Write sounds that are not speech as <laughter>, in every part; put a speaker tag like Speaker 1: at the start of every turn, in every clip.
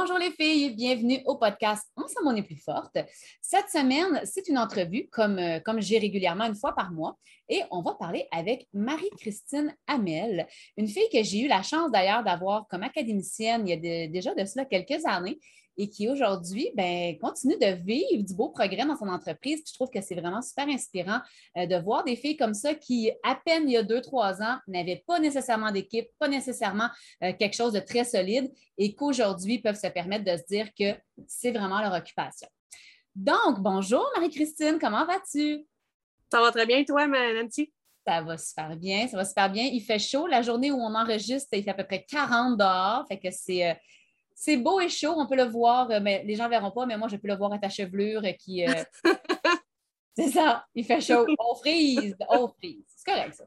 Speaker 1: Bonjour les filles, bienvenue au podcast Ensemble on est plus forte. Cette semaine, c'est une entrevue comme, euh, comme j'ai régulièrement une fois par mois et on va parler avec Marie-Christine Hamel, une fille que j'ai eu la chance d'ailleurs d'avoir comme académicienne il y a déjà de cela quelques années et qui aujourd'hui ben, continue de vivre du beau progrès dans son entreprise. je trouve que c'est vraiment super inspirant euh, de voir des filles comme ça qui, à peine il y a deux, trois ans, n'avaient pas nécessairement d'équipe, pas nécessairement euh, quelque chose de très solide et qu'aujourd'hui peuvent se permettre de se dire que c'est vraiment leur occupation. Donc, bonjour Marie-Christine, comment vas-tu?
Speaker 2: Ça va très bien, toi, Nancy?
Speaker 1: Ça va super bien, ça va super bien. Il fait chaud. La journée où on enregistre, il fait à peu près 40 dehors. Fait que c'est, euh, c'est beau et chaud, on peut le voir, euh, mais les gens ne verront pas, mais moi, je peux le voir à ta chevelure qui. Euh, <laughs> c'est ça, il fait chaud. On frise, on frise. C'est correct, ça.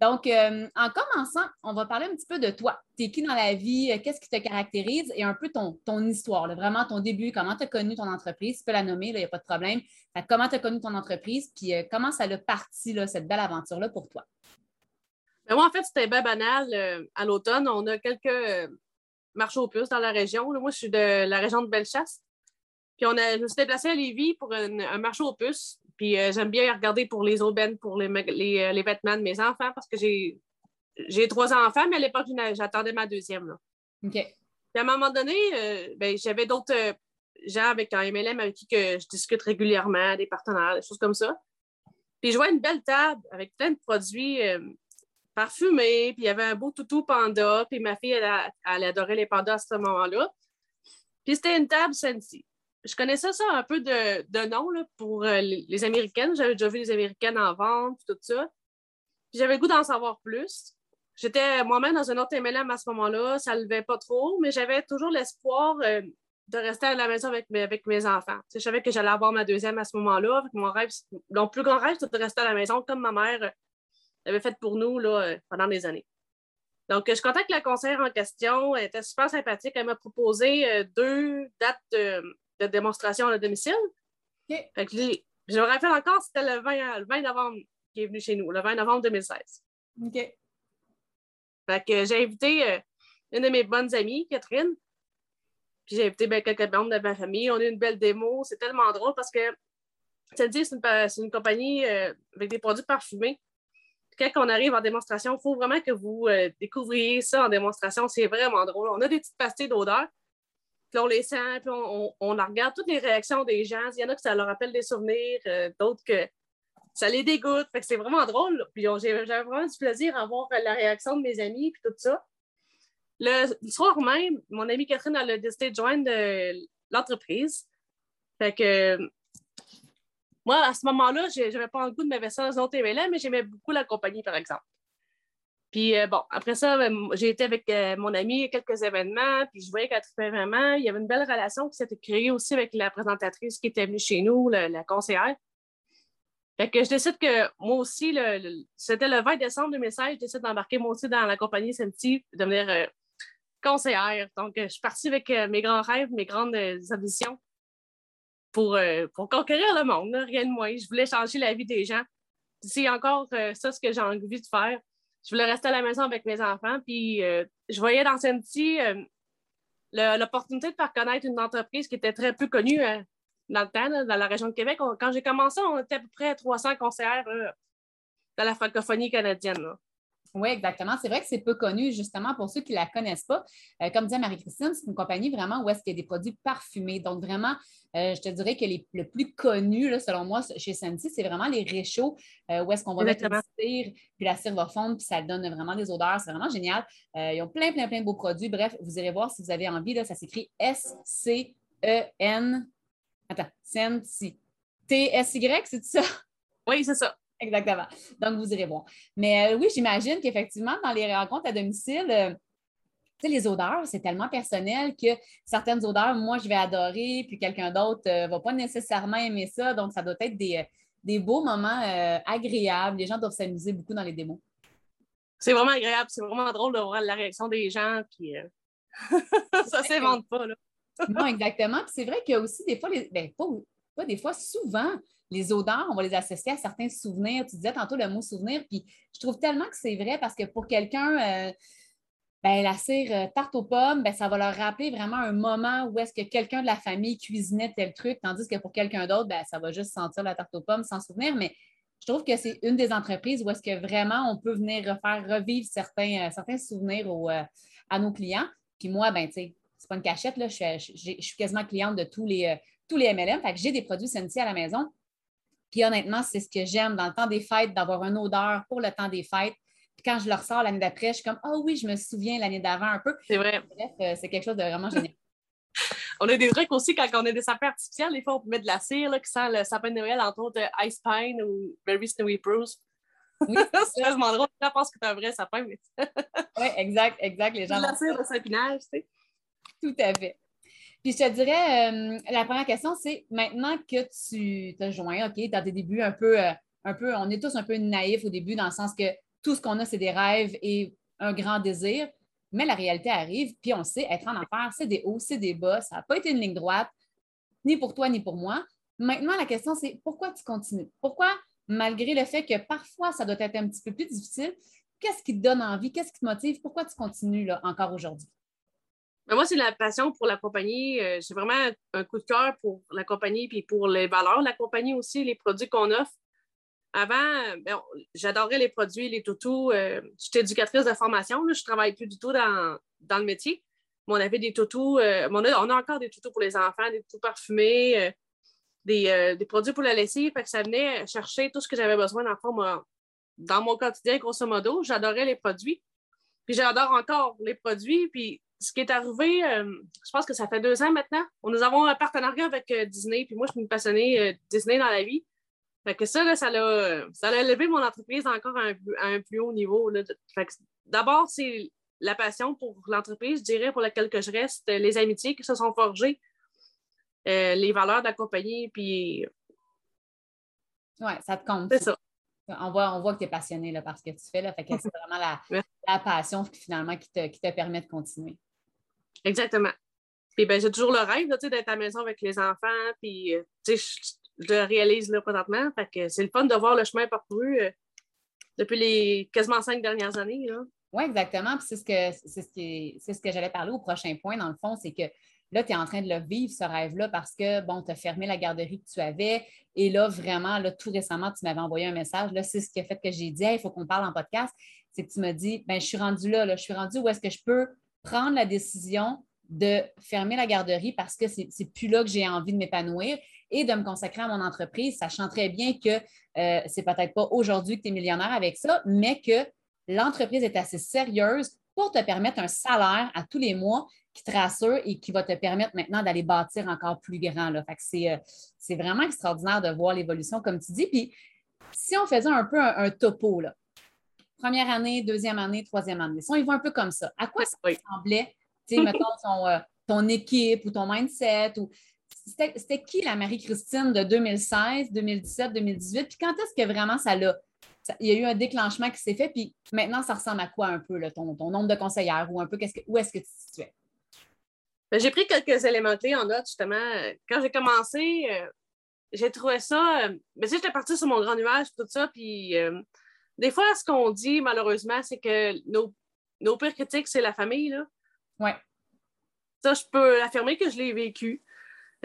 Speaker 1: Donc, euh, en commençant, on va parler un petit peu de toi. Tu es qui dans la vie? Qu'est-ce qui te caractérise? Et un peu ton, ton histoire, vraiment ton début, comment tu as connu ton entreprise? Tu peux la nommer, il n'y a pas de problème. comment tu as connu ton entreprise, puis comment ça a parti, là, cette belle aventure-là pour toi?
Speaker 2: Ben, moi, en fait, c'était bien banal. à l'automne, on a quelques marché aux puces dans la région. Moi, je suis de la région de Bellechasse. Puis on a, je me suis déplacée à Lévis pour un marché aux puces. Puis euh, j'aime bien regarder pour les aubaines, pour les, les, les, vêtements de mes enfants parce que j'ai, j'ai trois enfants, mais à l'époque, j'attendais ma deuxième. Là.
Speaker 1: OK. Puis
Speaker 2: à un moment donné, euh, ben, j'avais d'autres euh, gens avec un MLM avec qui que je discute régulièrement, des partenaires, des choses comme ça. Puis je vois une belle table avec plein de produits parfumé, puis il y avait un beau toutou panda, puis ma fille, elle, adorait les pandas à ce moment-là. Puis c'était une table Sensi. Je connaissais ça un peu de, nom là, pour euh, les, Américaines. J'avais déjà vu les Américaines en vente, tout ça. Puis j'avais le goût d'en savoir plus. J'étais moi-même dans un autre MLM à ce moment-là. Ça ne levait pas trop, mais j'avais toujours l'espoir euh, de rester à la maison avec mes, avec mes enfants. je savais que j'allais avoir ma deuxième à ce moment-là. Mon rêve, mon plus grand rêve, c'était de rester à la maison comme ma mère avait fait pour nous là, euh, pendant des années. Donc, je contacte la conseillère en question. Elle était super sympathique. Elle m'a proposé euh, deux dates de, démonstration à domicile.
Speaker 1: Okay.
Speaker 2: Fait que je me rappelle encore, c'était le 20, le 20 novembre qui est venu chez nous, le 20 novembre 2016.
Speaker 1: OK.
Speaker 2: Fait que j'ai invité euh, une de mes bonnes amies, Catherine. Puis j'ai invité ben, quelques membres de ma famille. On a eu une belle démo. C'est tellement drôle parce que c'est une, une, compagnie avec des produits parfumés quand on arrive en démonstration, il faut vraiment que vous euh, découvriez ça en démonstration. C'est vraiment drôle. On a des petites pastilles d'odeur, puis on les sent, puis on, regarde toutes les réactions des gens. Il y en a que ça leur rappelle des souvenirs, euh, d'autres que ça les dégoûte. Fait que c'est vraiment drôle. Puis j'avais vraiment du plaisir à voir la réaction de mes amis, puis tout ça. Le, soir même, mon amie Catherine a décidé de joindre l'entreprise. Fait que moi, à ce moment-là, je n'avais pas le goût de m'investir dans un autre mais j'aimais beaucoup la compagnie, par exemple. Puis euh, bon, après ça, ben, j'ai été avec euh, mon ami à quelques événements, puis je voyais qu'elle trouvait vraiment. Il y avait une belle relation qui s'était créée aussi avec la présentatrice qui était venue chez nous, la conseillère. Fait que je décide que moi aussi, c'était le 20 décembre 2016, je décide d'embarquer moi aussi dans la compagnie SMT, de devenir euh, conseillère. Donc, je suis partie avec mes grands rêves, mes grandes ambitions pour, euh, pour conquérir le monde, rien de moins. Je voulais changer la vie des gens. C'est encore euh, ça ce que j'ai envie de faire. Je voulais rester à la maison avec mes enfants. Puis euh, je voyais dans Senti l'opportunité de faire connaître une entreprise qui était très peu connue dans le temps, dans la région de Québec. quand j'ai commencé, on était à peu près 300 conseillères dans la francophonie canadienne.
Speaker 1: Oui, exactement. C'est vrai que c'est peu connu, justement, pour ceux qui ne la connaissent pas. comme comme disait Marie-Christine, c'est une compagnie vraiment où est-ce qu'il y a des produits parfumés. Donc, vraiment, euh, je te dirais que le plus connu, selon moi, chez Senti, c'est vraiment les réchauds euh, où est-ce qu'on va mettre la cire, puis la cire va fondre, puis ça donne vraiment des odeurs. C'est vraiment génial. Euh, ils ont plein, plein, plein de beaux produits. Bref, vous irez voir si vous avez envie. Là, ça s'écrit S-C-E-N. Attends, Senti. T-S-Y, c'est ça?
Speaker 2: Oui, c'est ça.
Speaker 1: Exactement. Donc, vous irez voir. Mais oui, j'imagine qu'effectivement, dans les rencontres à domicile, sais, les odeurs, c'est tellement personnel que certaines odeurs, moi, je vais adorer, puis quelqu'un d'autre ne euh, va pas nécessairement aimer ça. Donc, ça doit être des, euh, beaux moments euh, agréables. Les gens doivent s'amuser beaucoup dans les démos.
Speaker 2: C'est vraiment agréable. C'est vraiment drôle de voir la réaction des gens. Puis, <laughs> ça ne s'invente pas. Là.
Speaker 1: non, exactement. Puis c'est vrai qu'il y a aussi des fois, les... Ben, pas, des fois, souvent, les odeurs, on va les associer à certains souvenirs. Tu disais tantôt le mot souvenir, puis je trouve tellement que c'est vrai parce que pour quelqu'un, ben, la cire euh, tarte aux pommes, ben, ça va leur rappeler vraiment un moment où est-ce que quelqu'un de la famille cuisinait tel truc, tandis que pour quelqu'un d'autre, ben, ça va juste sentir la tarte aux pommes sans souvenir. Mais je trouve que c'est une des entreprises où est-ce que vraiment on peut venir refaire revivre certains, euh, souvenirs euh, à nos clients. Puis moi, ben, tu c'est pas une cachette, je, suis, quasiment cliente de tous les, tous les MLM. Fait que j'ai des produits Senti à la maison. Puis honnêtement, c'est ce que j'aime dans le temps des fêtes, d'avoir une odeur pour le temps des fêtes. Puis quand je le ressors l'année d'après, je suis comme, oh oui, je me souviens l'année d'avant un peu.
Speaker 2: C'est vrai.
Speaker 1: Bref, euh, c'est quelque chose de vraiment génial. <laughs>
Speaker 2: on a des trucs aussi quand on a des sapins artificiels, des fois on peut mettre de la cire là, qui sent le sapin de Noël, entre autres euh, Ice Pine ou Very Snowy Bruce. Oui, <laughs> c'est vraiment drôle. Je pense que c'est un vrai sapin. Mais...
Speaker 1: oui, exact, exact. Les <laughs> gens.
Speaker 2: De la cire de sapinage, tu sais.
Speaker 1: Tout à fait. Puis je te dirais, euh, la première question, c'est maintenant que tu te joins, OK, dans tes débuts un peu, un peu, on est tous un peu naïfs au début, dans le sens que tout ce qu'on a, c'est des rêves et un grand désir. Mais la réalité arrive, puis on sait, être en affaires, c'est des hauts, c'est des bas. Ça n'a pas été une ligne droite, ni pour toi, ni pour moi. Maintenant, la question, c'est pourquoi tu continues? Pourquoi, malgré le fait que parfois, ça doit être un petit peu plus difficile, qu'est-ce qui te donne envie? Qu'est-ce qui te motive? Pourquoi tu continues là, encore aujourd'hui?
Speaker 2: Moi, c'est la passion pour la compagnie. Euh, j'ai vraiment un coup de cœur pour la compagnie puis pour les valeurs de la compagnie aussi, les produits qu'on offre. Avant, ben, j'adorais les produits, les toutous. Euh, j'étais éducatrice de formation. je ne travaille plus du tout dans, le métier. Mais on avait des toutous. Euh, on, a, encore des toutous pour les enfants, des toutous parfumés, euh, des, produits pour la lessive. Que ça venait chercher tout ce que j'avais besoin dans, dans mon quotidien, grosso modo. J'adorais les produits. Puis j'adore encore les produits. Puis ce qui est arrivé, je pense que ça fait deux ans maintenant. On nous avons un partenariat avec Disney. Puis moi, je suis une passionnée Disney dans la vie. Fait que ça, ça l'a ça élevé mon entreprise encore à un, plus haut niveau. D'abord, c'est la passion pour l'entreprise, je dirais, pour laquelle que je reste, les amitiés qui se sont forgées, euh, les valeurs de la compagnie, puis...
Speaker 1: Oui, ça te compte.
Speaker 2: C'est ça.
Speaker 1: On voit, on voit que tu es passionné là, par ce que tu fais. Là, fait que c'est vraiment la, la, passion finalement qui te, qui te permet de continuer.
Speaker 2: Exactement. Puis ben, j'ai toujours le rêve d'être à la maison avec les enfants. Puis, euh, je le réalise là présentement. c'est le fun de voir le chemin parcouru euh, depuis les quasiment cinq dernières années.
Speaker 1: Oui, exactement. c'est ce que c'est ce, ce que j'allais parler au prochain point, dans le fond, c'est que là, tu es en train de le vivre, ce rêve-là, parce que, bon, tu as fermé la garderie que tu avais. Et là, vraiment, là, tout récemment, tu m'avais envoyé un message. Là, c'est ce qui a fait que j'ai dit, il faut qu'on parle en podcast. C'est que tu me dis, ben, je suis rendue là, là, je suis rendue où est-ce que je peux prendre la décision de fermer la garderie parce que c'est plus là que j'ai envie de m'épanouir et de me consacrer à mon entreprise, sachant très bien que euh, c'est peut-être pas aujourd'hui que tu es millionnaire avec ça, mais que l'entreprise est assez sérieuse pour te permettre un salaire à tous les mois qui te rassure et qui va te permettre maintenant d'aller bâtir encore plus grand. Là. Euh, c'est, vraiment extraordinaire de voir l'évolution, comme tu dis. Puis si on faisait un peu un, topo, là, première année, deuxième année, troisième année, si on y va un peu comme ça, à quoi ça ressemblait, tu sais, mettons, <laughs> ton, euh, ton équipe ou ton mindset ou c'était qui la Marie-Christine de 2016, 2017, 2018? Puis quand est-ce que vraiment ça l'a. Il y a eu un déclenchement qui s'est fait, puis maintenant, ça ressemble à quoi un peu, ton, nombre de conseillères ou un peu -ce où est-ce que tu te situais?
Speaker 2: Ben, j'ai pris quelques éléments clés en note, justement. Quand j'ai commencé, euh, j'ai trouvé ça. Euh, mais tu sais, j'étais partie sur mon grand nuage, tout ça, puis euh, des fois, ce qu'on dit, malheureusement, c'est que nos, nos pires critiques, c'est la famille, là.
Speaker 1: Oui.
Speaker 2: Ça, je peux affirmer que je l'ai vécu.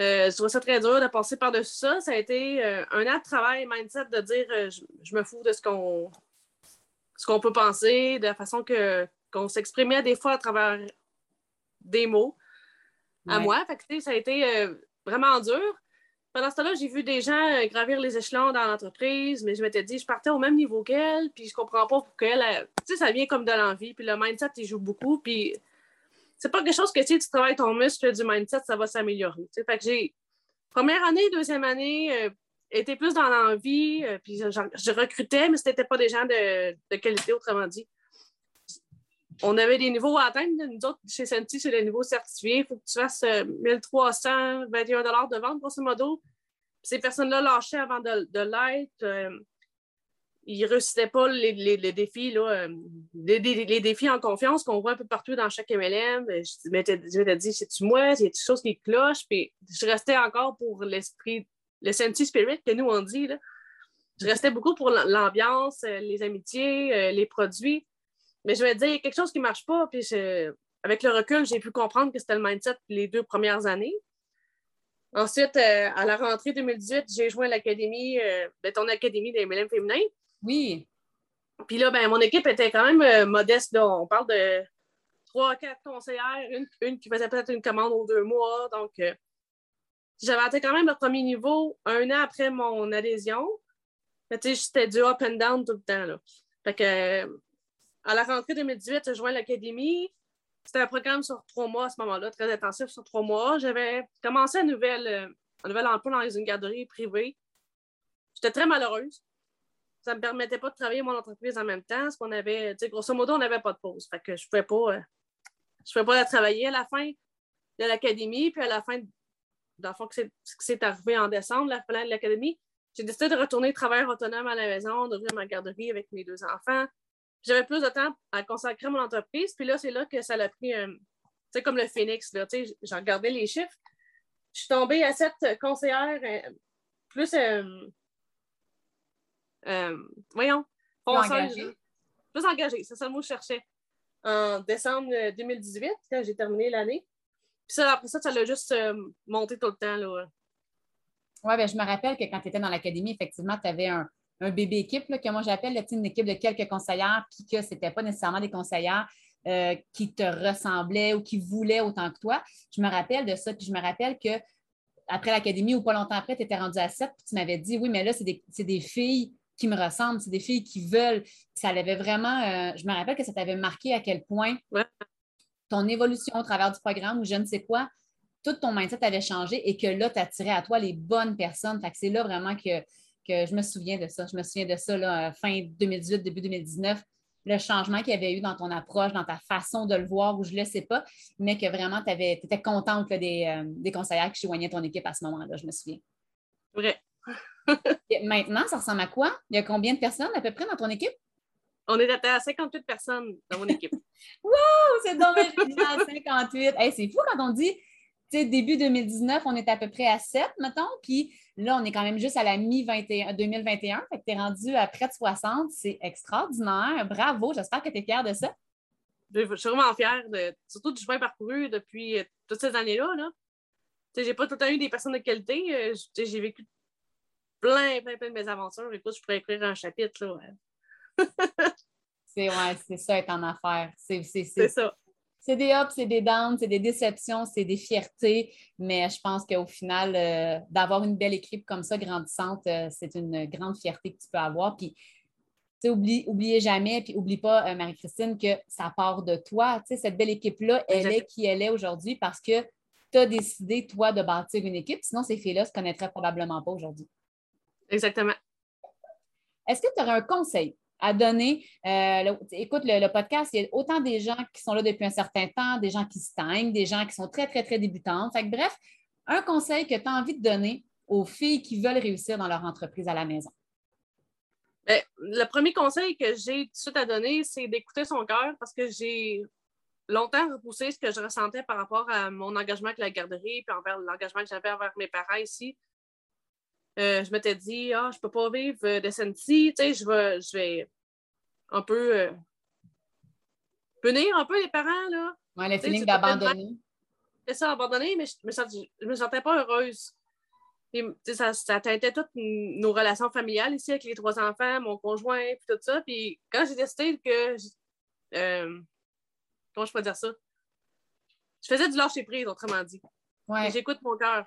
Speaker 2: Euh, je trouve ça très dur de passer par-dessus ça. Ça a été euh, un an de travail, mindset, de dire euh, je, me fous de ce qu'on ce qu'on peut penser, de la façon que, qu'on s'exprimait des fois à travers des mots à moi. Fait ça a été vraiment dur. Pendant ce temps-là, j'ai vu des gens gravir les échelons dans l'entreprise, mais je m'étais dit, je partais au même niveau qu'elle, puis je comprends pas pourquoi elle. Tu sais, ça vient comme de l'envie, puis le mindset, il joue beaucoup, puis c'est pas quelque chose que si tu travailles ton muscle du mindset, ça va s'améliorer. Fait que j'ai première année, deuxième année, euh, était plus dans l'envie, euh, puis je, recrutais, mais ce n'était pas des gens de, qualité, autrement dit. On avait des niveaux à atteindre. Nous autres, chez Senti, c'est le niveau certifié. Il faut que tu fasses 1321 euh, de vente, grosso modo. ces personnes-là lâchaient avant de, l'être ils ne réussissaient pas les, défis, là, euh, les, défis en confiance qu'on voit un peu partout dans chaque MLM. Euh, je m'étais dit, c'est-tu moi? Il y a quelque chose qui cloche? Puis je restais encore pour l'esprit, le senti spirit que nous on dit. Je restais beaucoup pour l'ambiance, euh, les amitiés, les produits. Mais je vais te dire, il y a quelque chose qui ne marche pas. Puis avec le recul, j'ai pu comprendre que c'était le mindset les deux premières années. Ensuite, euh, à la rentrée 2018, j'ai joint l'académie, euh, ben, ton académie des MLM féminins.
Speaker 1: Oui.
Speaker 2: Puis là, ben, mon équipe était quand même euh, modeste. Là. On parle de trois, quatre conseillères, une, qui faisait peut-être une commande aux deux mois. Donc, j'avais atteint quand même le premier niveau un an après mon adhésion. C'était du up and down tout le temps. Là. Fait que, à la rentrée 2018, j'ai joint l'académie. C'était un programme sur trois mois à ce moment-là, très intensif sur trois mois. J'avais commencé un nouvel, euh, un nouvel emploi dans une garderie privée. J'étais très malheureuse. Ça ne me permettait pas de travailler mon entreprise en même temps. Parce qu'on avait, grosso modo, on n'avait pas de pause. Fait que je ne pouvais pas, euh, je pouvais pas travailler à la fin de l'académie, puis à la fin, dans le fond, que c'est arrivé en décembre, la fin de l'académie, j'ai décidé de retourner travailler autonome à la maison, d'ouvrir ma garderie avec mes deux enfants j'avais plus de temps à consacrer à mon entreprise. Puis là, c'est là que ça l'a pris, euh, tu sais, comme le phoenix, là, tu sais, j'ai regardé les chiffres. Je suis tombée à cette conseillère euh, plus, euh, voyons,
Speaker 1: plus engagée.
Speaker 2: Plus engagée, c'est ça le mot que je cherchais. En décembre 2018, quand j'ai terminé l'année. Puis ça, après ça, ça l'a juste monté tout le temps, là.
Speaker 1: Oui, ben, je me rappelle que quand tu étais dans l'académie, effectivement, tu avais un, un bébé équipe, que moi j'appelle une équipe de quelques conseillères, puis que ce n'était pas nécessairement des conseillères euh, qui te ressemblaient ou qui voulaient autant que toi. Je me rappelle de ça, puis je me rappelle que après l'académie ou pas longtemps après, tu étais rendu à 7, puis tu m'avais dit oui, mais là, c'est des, filles qui me ressemblent, c'est des filles qui veulent. Ça avait vraiment, euh, je me rappelle que ça t'avait marqué à quel point ton évolution au travers du programme ou je ne sais quoi, tout ton mindset avait changé et que là, tu attirais à toi les bonnes personnes. Fait que c'est là vraiment que que je me souviens de ça. Je me souviens de ça là, fin 2018, début 2019, le changement qu'il y avait eu dans ton approche, dans ta façon de le voir, ou je ne le sais pas, mais que vraiment tu étais contente des, euh, des, conseillères qui joignaient ton équipe à ce moment-là, je me souviens.
Speaker 2: Vrai. <laughs>
Speaker 1: maintenant, ça ressemble à quoi? Il y a combien de personnes à peu près dans ton équipe?
Speaker 2: On est à 58 personnes dans mon équipe. <laughs>
Speaker 1: wow! C'est dommage, 58. c'est fou quand on dit début 2019, on était à peu près à 7, mettons, puis là, on est quand même juste à la mi-2021, fait que tu es rendu à près de 60. C'est extraordinaire. Bravo, j'espère que tu es fière de ça.
Speaker 2: Je suis vraiment fière, de, surtout du chemin parcouru depuis euh, toutes ces années-là. Là. J'ai pas tout le temps eu des personnes de qualité. Euh, j'ai vécu plein, plein, plein de mes aventures. Écoute, je pourrais écrire un chapitre. Là,
Speaker 1: c'est ouais, c'est ça être en affaires. C'est
Speaker 2: ça
Speaker 1: c'est des ups, c'est des downs, c'est des déceptions, c'est des fiertés, mais je pense qu'au final, euh, d'avoir une belle équipe comme ça, grandissante, euh, c'est une grande fierté que tu peux avoir. Puis, oublie, oubliez jamais, puis oublie pas, euh, Marie-Christine, que ça part de toi. cette belle équipe-là, elle est qui elle est aujourd'hui parce que tu as décidé, toi, de bâtir une équipe. Sinon, ces filles-là ne se connaîtraient probablement pas aujourd'hui.
Speaker 2: Exactement.
Speaker 1: Est-ce que tu aurais un conseil à donner. Euh, écoute, le, podcast, il y a autant des gens qui sont là depuis un certain temps, des gens qui stagnent, des gens qui sont très, très, très débutantes. Bref, un conseil que tu as envie de donner aux filles qui veulent réussir dans leur entreprise à la maison.
Speaker 2: Bien, le premier conseil que j'ai tout de suite à donner, c'est d'écouter son cœur parce que j'ai longtemps repoussé ce que je ressentais par rapport à mon engagement avec la garderie puis envers l'engagement que j'avais envers mes parents ici. Euh, je m'étais dit, ah, je ne peux pas vivre de SNC, tu sais, je vais, je vais un peu euh, punir un peu les parents, là.
Speaker 1: Oui, le feeling d'abandonner.
Speaker 2: C'est ça, abandonner, mais je ne me, sentais pas heureuse. Ça, ça teintait toutes nos relations familiales ici avec les trois enfants, mon conjoint, puis tout ça. Puis quand j'ai décidé que. Euh, comment je peux dire ça? Je faisais du lâcher prise, autrement dit.
Speaker 1: Ouais.
Speaker 2: J'écoute mon cœur.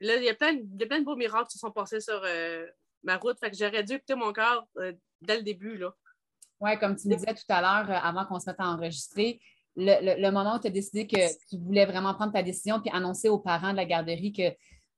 Speaker 2: Là, il y, a plein, plein de beaux miracles qui se sont passés sur euh, ma route. Fait que j'aurais dû écouter mon cœur euh, dès le début.
Speaker 1: Oui, comme tu me disais tout à l'heure, euh, avant qu'on se mette à enregistrer, le, moment où tu as décidé que tu voulais vraiment prendre ta décision puis annoncer aux parents de la garderie que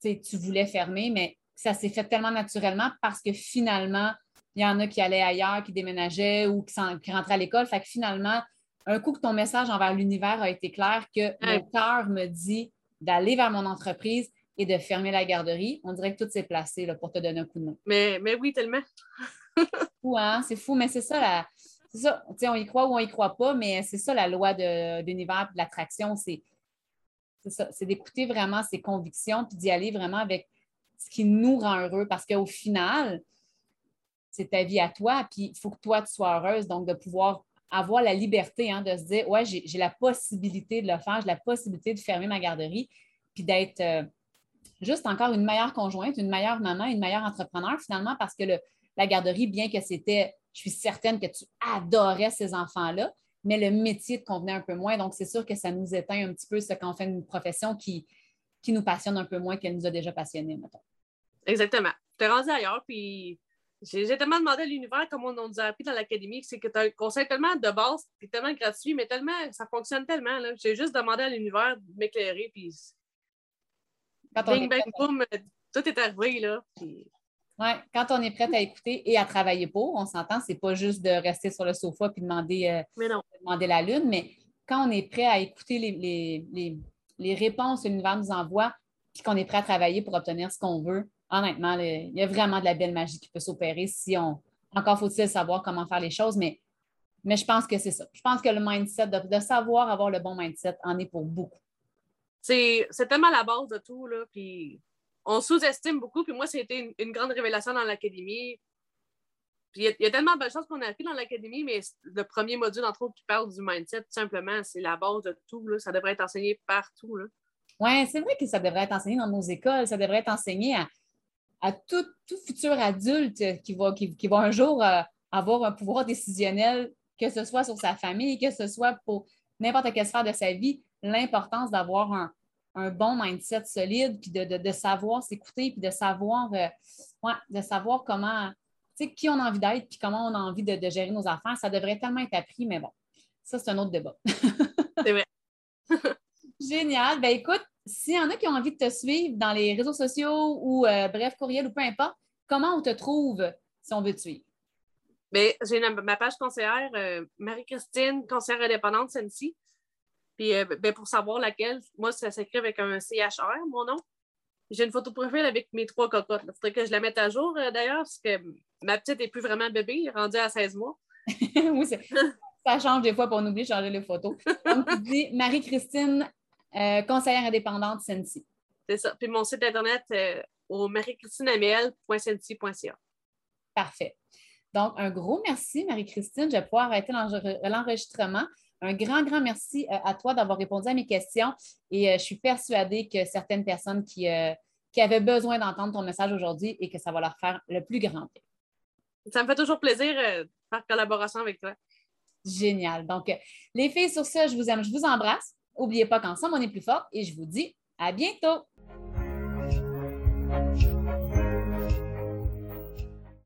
Speaker 1: tu voulais fermer, mais ça s'est fait tellement naturellement parce que finalement, il y en a qui allaient ailleurs, qui déménageaient ou qui, qui rentraient à l'école. Fait que finalement, un coup que ton message envers l'univers a été clair, que mon cœur me dit d'aller vers mon entreprise, et de fermer la garderie, on dirait que tout s'est placé là, pour te donner un coup de main.
Speaker 2: Mais, mais oui, tellement. <laughs>
Speaker 1: fou, hein? C'est fou, mais c'est ça, la... c'est ça. on y croit ou on y croit pas, mais c'est ça la loi de, l'univers de l'attraction. C'est, ça. C'est d'écouter vraiment ses convictions puis d'y aller vraiment avec ce qui nous rend heureux parce qu'au final, c'est ta vie à toi, puis il faut que toi, tu sois heureuse. Donc, de pouvoir avoir la liberté hein, de se dire, ouais, j'ai la possibilité de le faire, j'ai la possibilité de fermer ma garderie, puis d'être euh, juste encore une meilleure conjointe, une meilleure maman, une meilleure entrepreneur finalement, parce que la garderie, bien que c'était, je suis certaine que tu adorais ces enfants-là, mais le métier te convenait un peu moins. Donc, c'est sûr que ça nous éteint un petit peu ce qu'on fait une profession qui, qui nous passionne un peu moins qu'elle nous a déjà passionnés, mettons.
Speaker 2: Exactement. Tu es rendu ailleurs, puis j'ai tellement demandé à l'univers, comme on, nous a appris dans l'académie, c'est que tu as un conseil tellement de base, puis tellement gratuit, mais tellement, ça fonctionne tellement. J'ai juste demandé à l'univers de m'éclairer, puis. Bing, bang, boom, tout est arrivé, là.
Speaker 1: Oui, quand on est prête à écouter et à travailler pour, on s'entend, c'est pas juste de rester sur le sofa puis demander, euh, demander la lune, mais quand on est prêt à écouter les, les réponses que l'univers nous envoie, puis qu'on est prêt à travailler pour obtenir ce qu'on veut, honnêtement, il y a vraiment de la belle magie qui peut s'opérer si on. Encore faut-il savoir comment faire les choses, mais, mais je pense que c'est ça. Je pense que le mindset, de, savoir avoir le bon mindset, en est pour beaucoup.
Speaker 2: C'est tellement la base de tout, là. Puis on sous-estime beaucoup. Puis moi, c'était une, grande révélation dans l'académie. Puis il y, a tellement de choses qu'on a appris dans l'académie, mais le premier module, entre autres, qui parle du mindset, tout simplement, c'est la base de tout. Là. Ça devrait être enseigné partout.
Speaker 1: Oui, c'est vrai que ça devrait être enseigné dans nos écoles. Ça devrait être enseigné à, à tout, futur adulte qui va, qui, va un jour euh, avoir un pouvoir décisionnel, que ce soit sur sa famille, que ce soit pour n'importe quelle sphère de sa vie, l'importance d'avoir un, bon mindset solide, puis de, savoir s'écouter, puis de savoir, euh, de savoir comment, tu sais, qui on a envie d'être, puis comment on a envie de, gérer nos affaires. Ça devrait tellement être appris, mais bon, ça, c'est un autre débat. <laughs>
Speaker 2: c'est vrai. <laughs>
Speaker 1: Génial. Ben écoute, s'il y en a qui ont envie de te suivre dans les réseaux sociaux ou euh, bref, courriel ou peu importe, comment on te trouve si on veut te suivre?
Speaker 2: Bien, j'ai ma page conseillère, euh, Marie-Christine, conseillère indépendante, celle-ci. Puis euh, ben, pour savoir laquelle, moi, ça s'écrit avec un CHR, mon nom. J'ai une photo profil avec mes trois cocottes. Il faudrait que je la mette à jour d'ailleurs, parce que ma petite n'est plus vraiment bébé, elle est rendue à 16 mois. <laughs>
Speaker 1: oui, <laughs> ça change des fois, pour on oublie de changer les photos. Comme tu dis, Marie-Christine euh, conseillère indépendante Sensi.
Speaker 2: C'est ça. Puis mon site internet euh, au marie-christineamiel.sensi.ca.
Speaker 1: Parfait. Donc, un gros merci, Marie-Christine. Je vais pouvoir arrêter l'enregistrement. Un grand, grand merci euh, à toi d'avoir répondu à mes questions et je suis persuadée que certaines personnes qui, qui avaient besoin d'entendre ton message aujourd'hui et que ça va leur faire le plus grand bien.
Speaker 2: Ça me fait toujours plaisir de faire collaboration avec toi.
Speaker 1: Génial. Donc, les filles, sur ça, je vous aime, je vous embrasse. N'oubliez pas qu'ensemble, on est plus fort et je vous dis à bientôt.